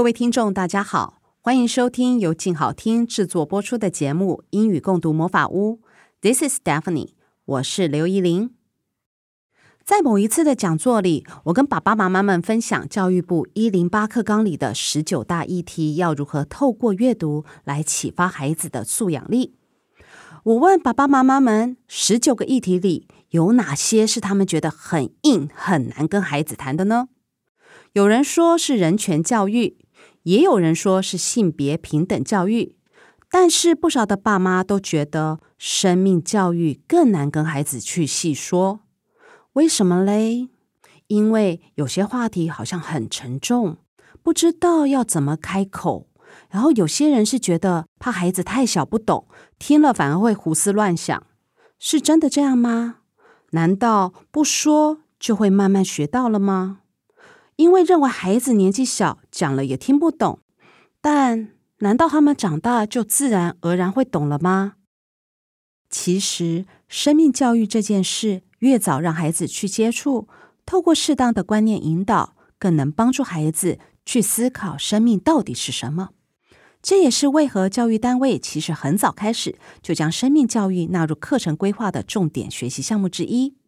各位听众，大家好，欢迎收听由静好听制作播出的节目《英语共读魔法屋》。This is Daphne，我是刘怡伶。在某一次的讲座里，我跟爸爸妈妈们分享教育部一零八课纲里的十九大议题，要如何透过阅读来启发孩子的素养力。我问爸爸妈妈们，十九个议题里有哪些是他们觉得很硬、很难跟孩子谈的呢？有人说是人权教育，也有人说是性别平等教育，但是不少的爸妈都觉得生命教育更难跟孩子去细说。为什么嘞？因为有些话题好像很沉重，不知道要怎么开口。然后有些人是觉得怕孩子太小不懂，听了反而会胡思乱想。是真的这样吗？难道不说就会慢慢学到了吗？因为认为孩子年纪小，讲了也听不懂。但难道他们长大就自然而然会懂了吗？其实，生命教育这件事，越早让孩子去接触，透过适当的观念引导，更能帮助孩子去思考生命到底是什么。这也是为何教育单位其实很早开始就将生命教育纳入课程规划的重点学习项目之一。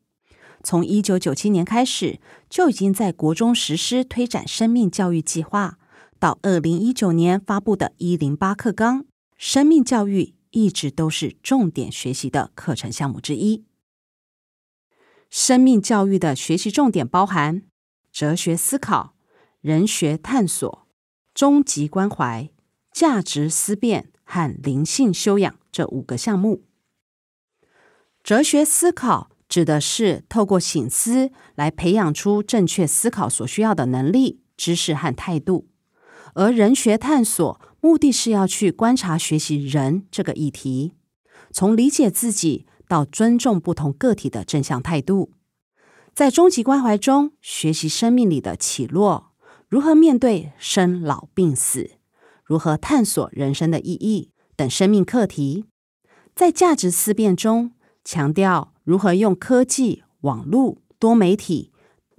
从一九九七年开始，就已经在国中实施推展生命教育计划，到二零一九年发布的一零八课纲，生命教育一直都是重点学习的课程项目之一。生命教育的学习重点包含哲学思考、人学探索、终极关怀、价值思辨和灵性修养这五个项目。哲学思考指的是透过醒思来培养出正确思考所需要的能力、知识和态度，而人学探索目的是要去观察学习人这个议题，从理解自己，到尊重不同个体的正向态度，在终极关怀中学习生命里的起落，如何面对生老病死，如何探索人生的意义等生命课题；在价值思辨中强调如何用科技、网络、多媒体，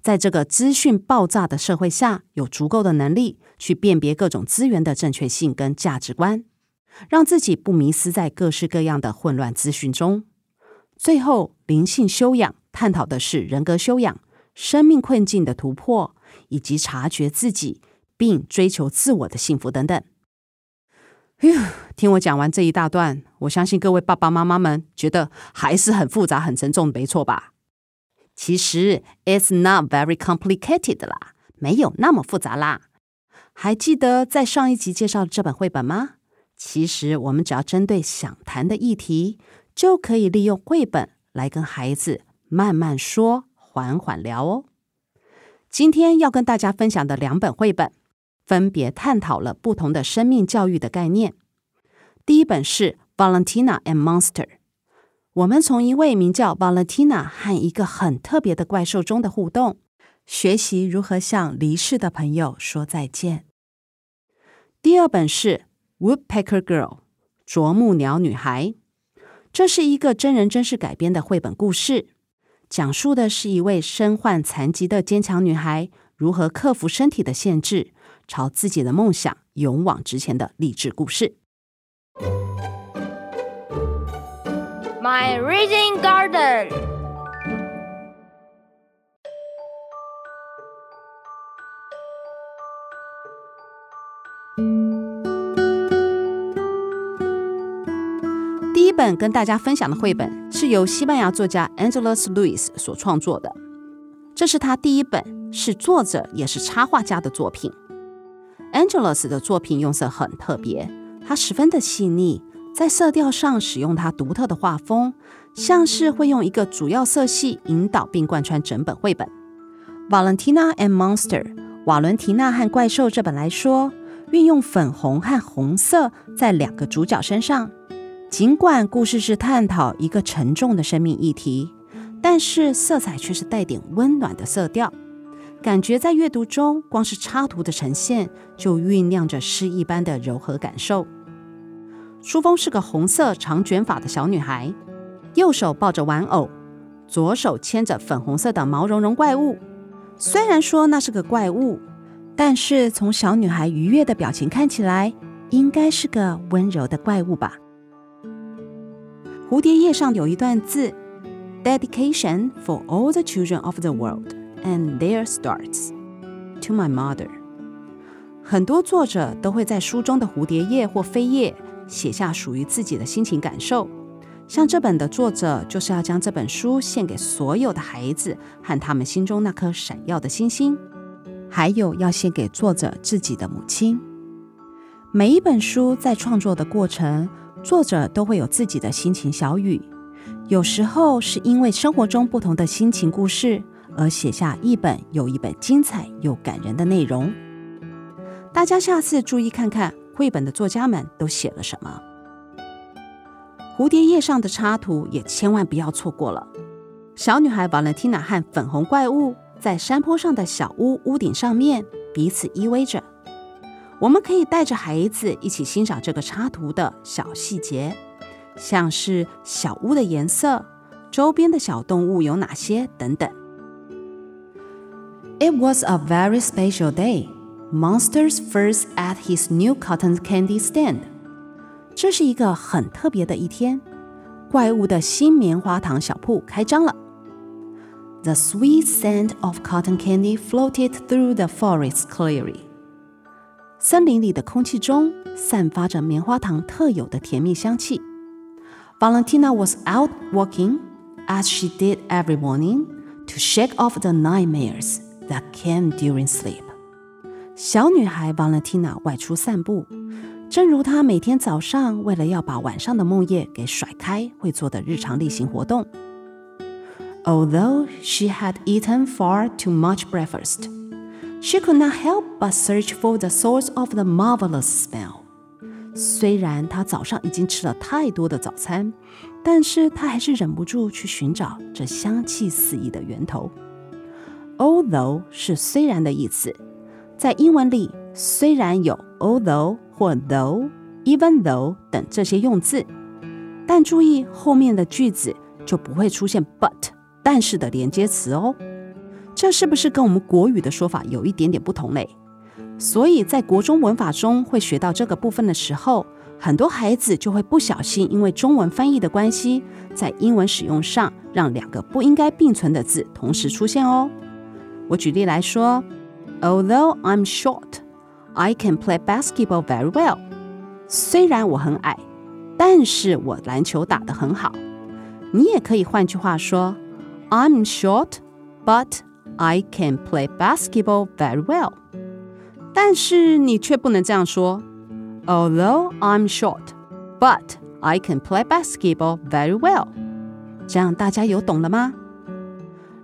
在这个资讯爆炸的社会下，有足够的能力去辨别各种资源的正确性跟价值观，让自己不迷失在各式各样的混乱资讯中。最后，灵性修养探讨的是人格修养、生命困境的突破，以及察觉自己并追求自我的幸福等等。哟，听我讲完这一大段，我相信各位爸爸妈妈们觉得还是很复杂、很沉重，没错吧？其实，it's not very complicated 啦，没有那么复杂啦。还记得在上一集介绍的这本绘本吗？其实，我们只要针对想谈的议题。就可以利用绘本来跟孩子慢慢说、缓缓聊哦。今天要跟大家分享的两本绘本，分别探讨了不同的生命教育的概念。第一本是《Valentina and Monster》，我们从一位名叫 Valentina 和一个很特别的怪兽中的互动，学习如何向离世的朋友说再见。第二本是《Woodpecker Girl》，啄木鸟女孩。这是一个真人真事改编的绘本故事，讲述的是一位身患残疾的坚强女孩如何克服身体的限制，朝自己的梦想勇往直前的励志故事。My Reading Garden。第一本跟大家分享的绘本是由西班牙作家 Angelus Lewis 所创作的，这是他第一本是作者也是插画家的作品。Angela's 的作品用色很特别，它十分的细腻，在色调上使用它独特的画风，像是会用一个主要色系引导并贯穿整本绘本。Valentina and Monster，瓦伦提娜和怪兽这本来说，运用粉红和红色在两个主角身上。尽管故事是探讨一个沉重的生命议题，但是色彩却是带点温暖的色调，感觉在阅读中，光是插图的呈现就酝酿着诗一般的柔和感受。书封是个红色长卷发的小女孩，右手抱着玩偶，左手牵着粉红色的毛茸茸怪物。虽然说那是个怪物，但是从小女孩愉悦的表情看起来，应该是个温柔的怪物吧。蝴蝶叶上有一段字：“Dedication for all the children of the world and there starts to my mother。”很多作者都会在书中的蝴蝶页或扉页写下属于自己的心情感受。像这本的作者就是要将这本书献给所有的孩子和他们心中那颗闪耀的星星，还有要献给作者自己的母亲。每一本书在创作的过程。作者都会有自己的心情小语，有时候是因为生活中不同的心情故事而写下一本又一本精彩又感人的内容。大家下次注意看看绘本的作家们都写了什么。蝴蝶叶上的插图也千万不要错过了。小女孩瓦伦蒂娜和粉红怪物在山坡上的小屋屋顶上面彼此依偎着。我们可以带着孩子一起欣赏这个插图的小细节，像是小屋的颜色、周边的小动物有哪些等等。It was a very special day. Monsters first at his new cotton candy stand. 这是一个很特别的一天，怪物的新棉花糖小铺开张了。The sweet scent of cotton candy floated through the forest clearly. 森林里的空气中散发着棉花糖特有的甜蜜香气。Valentina was out walking, as she did every morning, to shake off the nightmares that came during sleep. 小女孩 Valentina 外出散步，正如她每天早上为了要把晚上的梦魇给甩开会做的日常例行活动。Although she had eaten far too much breakfast. She could not help but search for the source of the marvelous smell. 虽然她早上已经吃了太多的早餐，但是她还是忍不住去寻找这香气四溢的源头。 Although 是虽然的意思，在英文里虽然有 although 或 though、even though 等这些用字，但注意后面的句子就不会出现 but 但是的连接词哦。这是不是跟我们国语的说法有一点点不同嘞？所以在国中文法中会学到这个部分的时候，很多孩子就会不小心因为中文翻译的关系，在英文使用上让两个不应该并存的字同时出现哦。我举例来说，Although I'm short, I can play basketball very well。虽然我很矮，但是我篮球打得很好。你也可以换句话说，I'm short, but I can play basketball very well，但是你却不能这样说。Although I'm short, but I can play basketball very well。这样大家有懂了吗？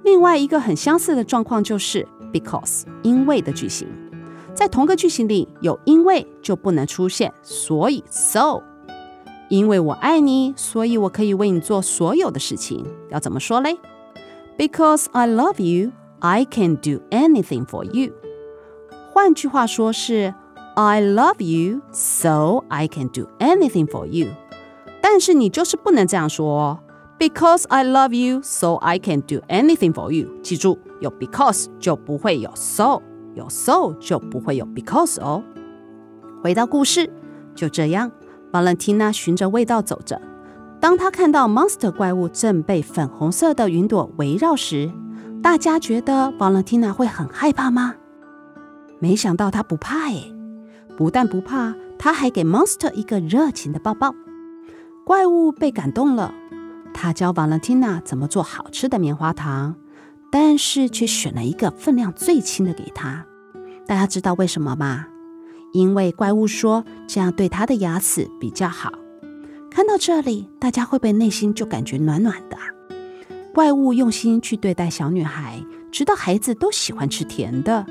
另外一个很相似的状况就是 because 因为的句型，在同个句型里有因为就不能出现所以 so。因为我爱你，所以我可以为你做所有的事情。要怎么说嘞？Because I love you。I can do anything for you。换句话说是 I love you, so I can do anything for you。但是你就是不能这样说哦，Because I love you, so I can do anything for you。记住，有 because 就不会有 so，有 so 就不会有 because 哦。回到故事，就这样，Valentina 循着味道走着。当她看到 Monster 怪物正被粉红色的云朵围绕时，大家觉得 Valentina 会很害怕吗？没想到她不怕耶！不但不怕，她还给 Monster 一个热情的抱抱。怪物被感动了，他教 Valentina 怎么做好吃的棉花糖，但是却选了一个分量最轻的给她。大家知道为什么吗？因为怪物说这样对他的牙齿比较好。看到这里，大家会不会内心就感觉暖暖的？怪物用心去对待小女孩，知道孩子都喜欢吃甜的，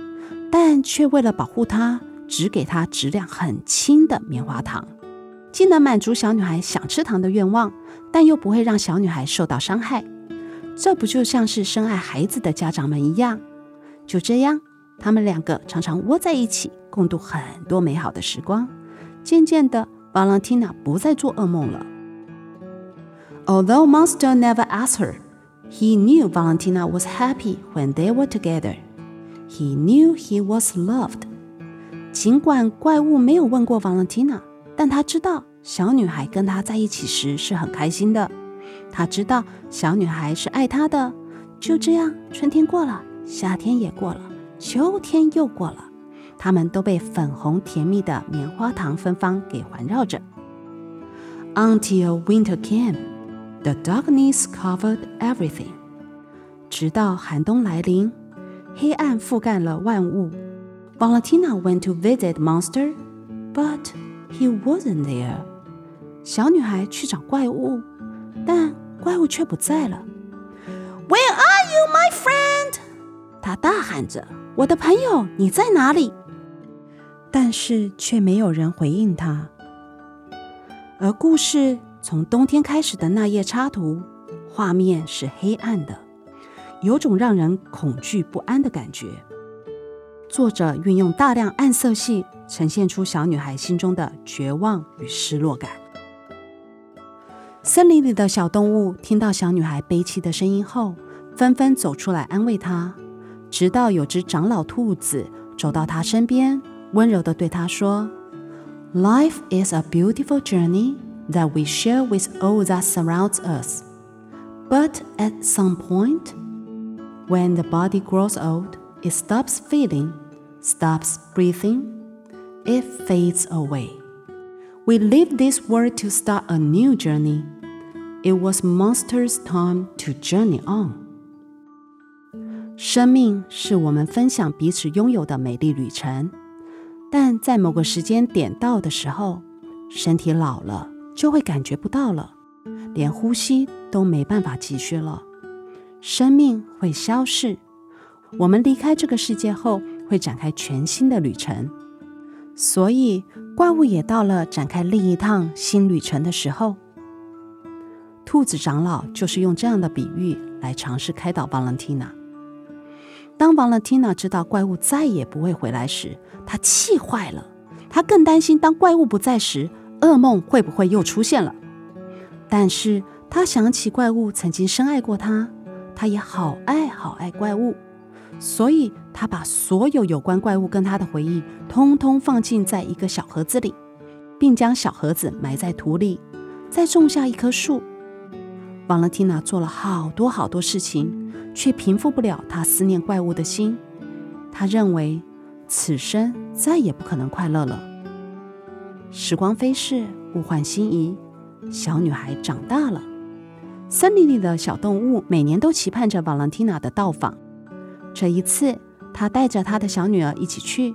但却为了保护她，只给她质量很轻的棉花糖，既能满足小女孩想吃糖的愿望，但又不会让小女孩受到伤害。这不就像是深爱孩子的家长们一样？就这样，他们两个常常窝在一起，共度很多美好的时光。渐渐的，Valentina 不再做噩梦了。Although Monster never asked her, he knew Valentina was happy when they were together. He knew he was loved. 尽管怪物没有问过 Valentina，但他知道小女孩跟他在一起时是很开心的。他知道小女孩是爱他的。就这样，春天过了，夏天也过了，秋天又过了，他们都被粉红甜蜜的棉花糖芬芳给环绕着。Until winter came, the darkness covered everything. 直到寒冬来临，黑暗覆盖了万物。Valentina went to visit Monster, but he wasn't there. 小女孩去找怪物。但怪物却不在了。Where are you, my friend？她大喊着：“我的朋友，你在哪里？”但是却没有人回应她。而故事从冬天开始的那页插图，画面是黑暗的，有种让人恐惧不安的感觉。作者运用大量暗色系，呈现出小女孩心中的绝望与失落感。森林里的小动物听到小女孩悲凄的声音后，纷纷走出来安慰她。直到有只长老兔子走到她身边，温柔地对她说：“Life is a beautiful journey that we share with all that surrounds us. But at some point, when the body grows old, it stops feeling, stops breathing, it fades away. We leave this world to start a new journey.” It was Monster's time to journey on。生命是我们分享彼此拥有的美丽旅程，但在某个时间点到的时候，身体老了就会感觉不到了，连呼吸都没办法继续了，生命会消逝。我们离开这个世界后，会展开全新的旅程，所以怪物也到了展开另一趟新旅程的时候。兔子长老就是用这样的比喻来尝试开导 Valentina。当 Valentina 知道怪物再也不会回来时，她气坏了。她更担心当怪物不在时，噩梦会不会又出现了。但是她想起怪物曾经深爱过她，她也好爱好爱怪物，所以她把所有有关怪物跟她的回忆，通通放进在一个小盒子里，并将小盒子埋在土里，再种下一棵树。瓦伦蒂娜做了好多好多事情，却平复不了她思念怪物的心。她认为此生再也不可能快乐了。时光飞逝，物换星移，小女孩长大了。森林里的小动物每年都期盼着瓦伦蒂娜的到访。这一次，她带着她的小女儿一起去。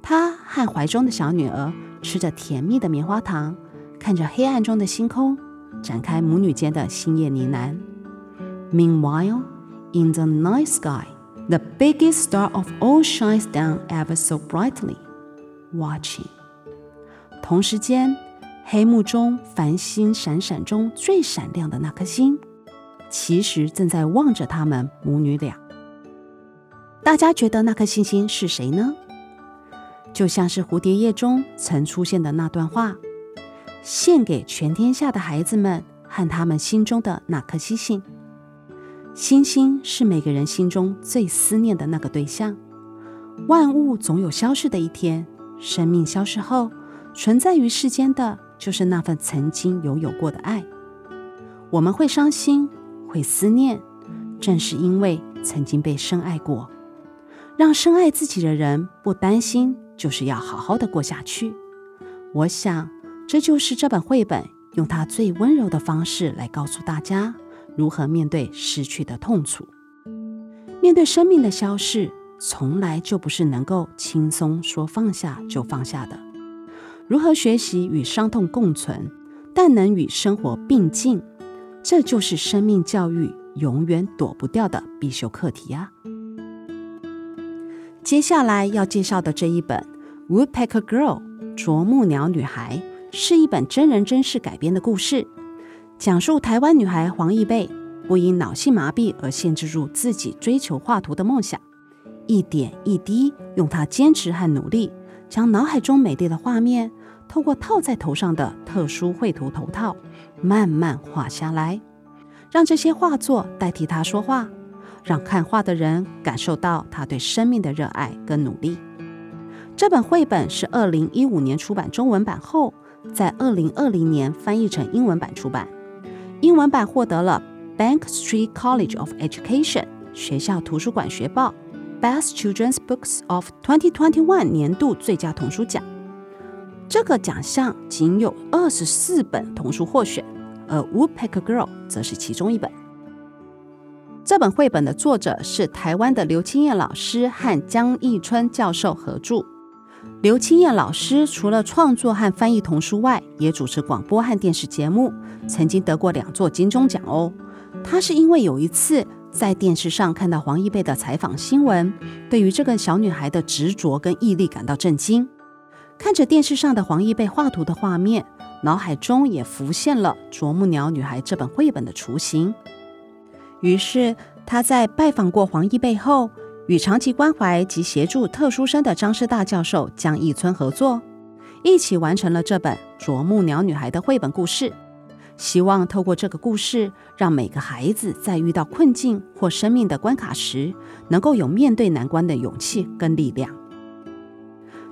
她和怀中的小女儿吃着甜蜜的棉花糖，看着黑暗中的星空。展开母女间的星夜呢喃。Meanwhile, in the night sky, the biggest star of all shines down ever so brightly, watching. 同时间，黑幕中繁星闪闪中最闪亮的那颗星，其实正在望着他们母女俩。大家觉得那颗星星是谁呢？就像是蝴蝶夜中曾出现的那段话。献给全天下的孩子们和他们心中的那颗星星。星星是每个人心中最思念的那个对象。万物总有消逝的一天，生命消失后，存在于世间的就是那份曾经拥有过的爱。我们会伤心，会思念，正是因为曾经被深爱过。让深爱自己的人不担心，就是要好好的过下去。我想。这就是这本绘本用它最温柔的方式来告诉大家如何面对失去的痛楚。面对生命的消逝，从来就不是能够轻松说放下就放下的。如何学习与伤痛共存，但能与生活并进，这就是生命教育永远躲不掉的必修课题啊！接下来要介绍的这一本。Woodpecker Girl》啄木鸟女孩是一本真人真事改编的故事，讲述台湾女孩黄一贝不因脑性麻痹而限制住自己追求画图的梦想，一点一滴用她坚持和努力，将脑海中美丽的画面透过套在头上的特殊绘图头套慢慢画下来，让这些画作代替她说话。让看画的人感受到她对生命的热爱跟努力。这本绘本是二零一五年出版中文版后，在二零二零年翻译成英文版出版。英文版获得了 Bank Street College of Education 学校图书馆学报 Best Children's Books of 2021年度最佳童书奖。这个奖项仅有二十四本童书获选，而 Woodpecker Girl 则是其中一本。这本绘本的作者是台湾的刘清燕老师和江义春教授合著。刘清燕老师除了创作和翻译童书外，也主持广播和电视节目，曾经得过两座金钟奖哦。他是因为有一次在电视上看到黄一贝的采访新闻，对于这个小女孩的执着跟毅力感到震惊。看着电视上的黄一贝画图的画面，脑海中也浮现了《啄木鸟女孩》这本绘本的雏形。于是他在拜访过黄一贝后，与长期关怀及协助特殊生的张师大教授江义村合作，一起完成了这本《啄木鸟女孩》的绘本故事。希望透过这个故事，让每个孩子在遇到困境或生命的关卡时，能够有面对难关的勇气跟力量。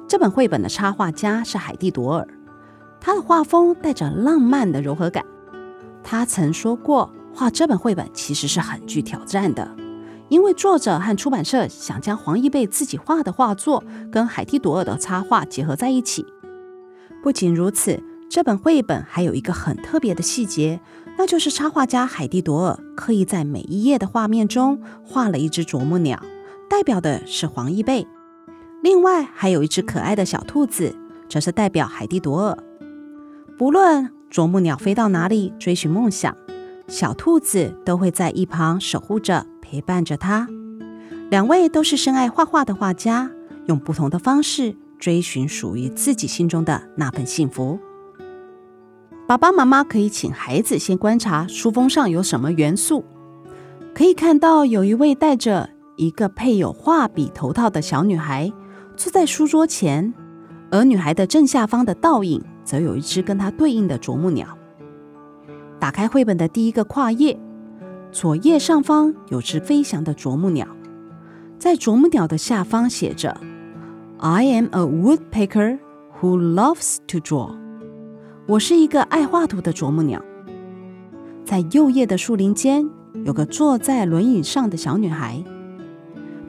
这本绘本的插画家是海蒂朵尔，他的画风带着浪漫的柔和感。他曾说过。画这本绘本其实是很具挑战的，因为作者和出版社想将黄一贝自己画的画作跟海蒂朵尔的插画结合在一起。不仅如此，这本绘本还有一个很特别的细节，那就是插画家海蒂朵尔刻意在每一页的画面中画了一只啄木鸟，代表的是黄一贝。另外还有一只可爱的小兔子，则是代表海蒂朵尔。不论啄木鸟飞到哪里追寻梦想，小兔子都会在一旁守护着，陪伴着他。两位都是深爱画画的画家，用不同的方式追寻属于自己心中的那份幸福。爸爸妈妈可以请孩子先观察书封上有什么元素，可以看到有一位戴着一个配有画笔头套的小女孩坐在书桌前，而女孩的正下方的倒影则有一只跟她对应的啄木鸟。打开绘本的第一个跨页，左页上方有只飞翔的啄木鸟，在啄木鸟的下方写着 “I am a woodpecker who loves to draw”。我是一个爱画图的啄木鸟。在右页的树林间，有个坐在轮椅上的小女孩。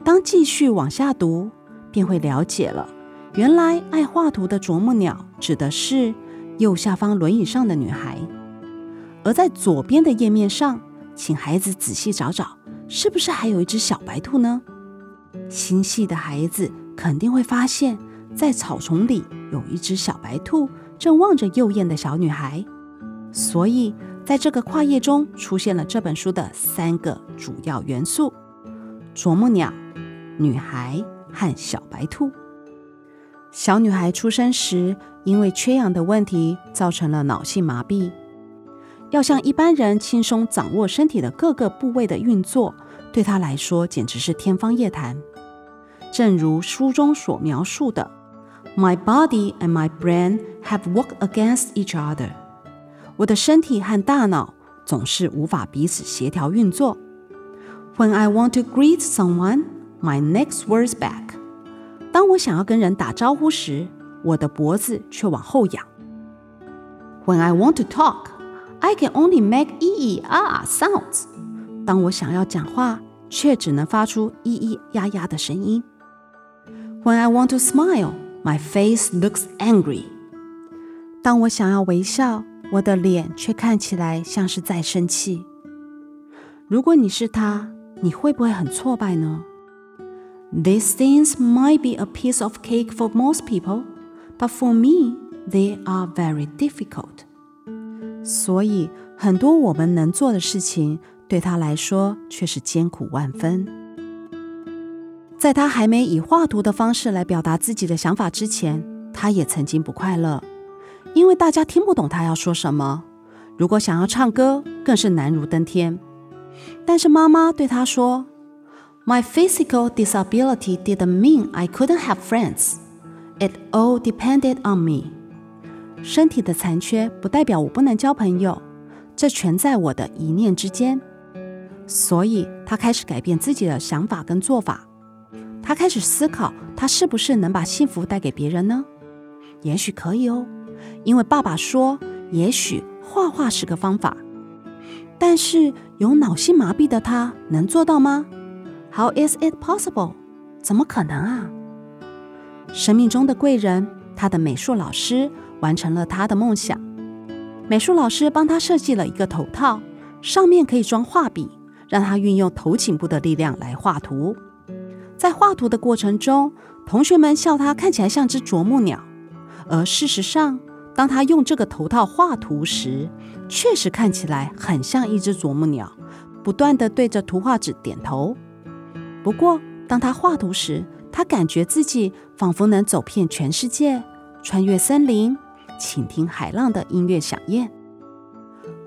当继续往下读，便会了解了，原来爱画图的啄木鸟指的是右下方轮椅上的女孩。而在左边的页面上，请孩子仔细找找，是不是还有一只小白兔呢？心细的孩子肯定会发现，在草丛里有一只小白兔正望着右眼的小女孩。所以，在这个跨页中出现了这本书的三个主要元素：啄木鸟、女孩和小白兔。小女孩出生时，因为缺氧的问题，造成了脑性麻痹。要像一般人轻松掌握身体的各个部位的运作，对他来说简直是天方夜谭。正如书中所描述的：“My body and my brain have worked against each other。”我的身体和大脑总是无法彼此协调运作。“When I want to greet someone, my neck swerves back。”当我想要跟人打招呼时，我的脖子却往后仰。“When I want to talk。” I can only make 咿咿啊啊 sounds。当我想要讲话，却只能发出咿咿呀呀的声音。When I want to smile, my face looks angry。当我想要微笑，我的脸却看起来像是在生气。如果你是他，你会不会很挫败呢？These things might be a piece of cake for most people, but for me, they are very difficult. 所以，很多我们能做的事情，对他来说却是艰苦万分。在他还没以画图的方式来表达自己的想法之前，他也曾经不快乐，因为大家听不懂他要说什么。如果想要唱歌，更是难如登天。但是妈妈对他说：“My physical disability didn't mean I couldn't have friends. It all depended on me.” 身体的残缺不代表我不能交朋友，这全在我的一念之间。所以，他开始改变自己的想法跟做法。他开始思考，他是不是能把幸福带给别人呢？也许可以哦，因为爸爸说，也许画画是个方法。但是，有脑性麻痹的他能做到吗？How is it possible？怎么可能啊？生命中的贵人，他的美术老师。完成了他的梦想。美术老师帮他设计了一个头套，上面可以装画笔，让他运用头颈部的力量来画图。在画图的过程中，同学们笑他看起来像只啄木鸟，而事实上，当他用这个头套画图时，确实看起来很像一只啄木鸟，不断地对着图画纸点头。不过，当他画图时，他感觉自己仿佛能走遍全世界，穿越森林。倾听海浪的音乐响宴。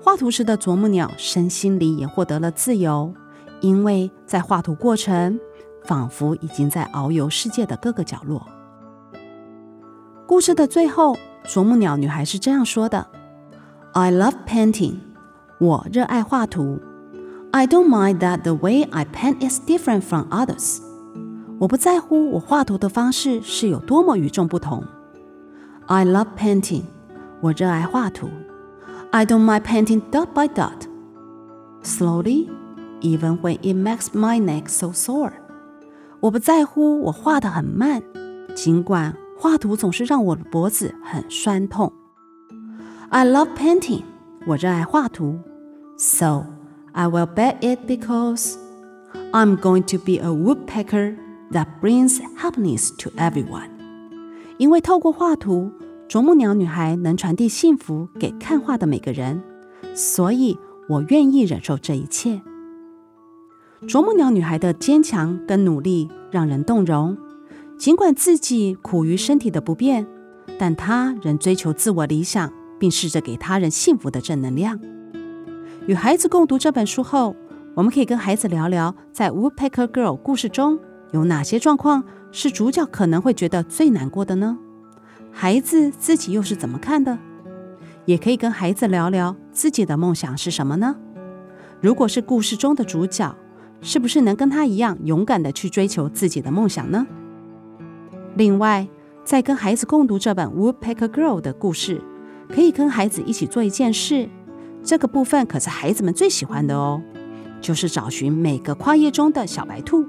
画图时的啄木鸟身心里也获得了自由，因为在画图过程，仿佛已经在遨游世界的各个角落。故事的最后，啄木鸟女孩是这样说的：“I love painting，我热爱画图。I don't mind that the way I paint is different from others，我不在乎我画图的方式是有多么与众不同。” I love painting，我热爱画图。I don't mind painting dot by dot, slowly, even when it makes my neck so sore。我不在乎我画得很慢，尽管画图总是让我的脖子很酸痛。I love painting，我热爱画图。So I will bet it because I'm going to be a woodpecker that brings happiness to everyone。因为透过画图， 啄木鸟女孩能传递幸福给看画的每个人，所以我愿意忍受这一切。啄木鸟女孩的坚强跟努力让人动容，尽管自己苦于身体的不便，但她仍追求自我理想，并试着给他人幸福的正能量。与孩子共读这本书后，我们可以跟孩子聊聊，在《Woodpecker Girl》故事中有哪些状况。是主角可能会觉得最难过的呢？孩子自己又是怎么看的？也可以跟孩子聊聊自己的梦想是什么呢？如果是故事中的主角，是不是能跟他一样勇敢地去追求自己的梦想呢？另外，在跟孩子共读这本《Woodpecker Girl》的故事，可以跟孩子一起做一件事，这个部分可是孩子们最喜欢的哦，就是找寻每个跨页中的小白兔。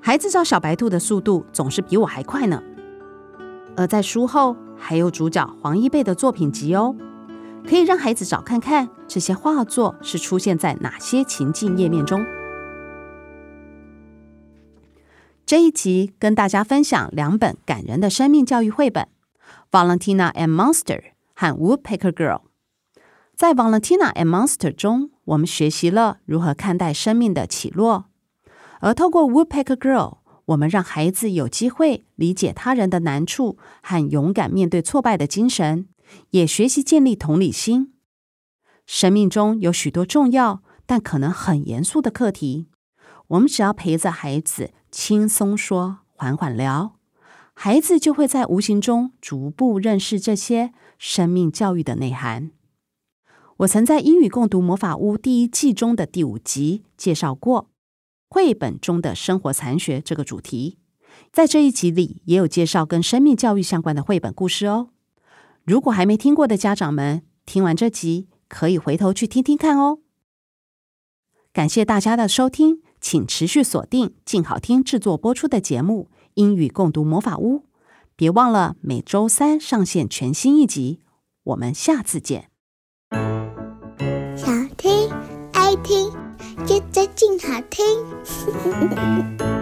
孩子找小白兔的速度总是比我还快呢。而在书后还有主角黄一贝的作品集哦，可以让孩子找看看这些画作是出现在哪些情境页面中。这一集跟大家分享两本感人的生命教育绘本《Valentina and Monster》和《Woodpecker Girl》。在《Valentina and Monster》中，我们学习了如何看待生命的起落。而透过 Woodpecker Girl，我们让孩子有机会理解他人的难处和勇敢面对挫败的精神，也学习建立同理心。生命中有许多重要但可能很严肃的课题，我们只要陪着孩子轻松说、缓缓聊，孩子就会在无形中逐步认识这些生命教育的内涵。我曾在英语共读魔法屋第一季中的第五集介绍过。绘本中的生活残学这个主题，在这一集里也有介绍跟生命教育相关的绘本故事哦。如果还没听过的家长们，听完这集可以回头去听听看哦。感谢大家的收听，请持续锁定静好听制作播出的节目《英语共读魔法屋》，别忘了每周三上线全新一集。我们下次见。想听爱听。觉得真好听。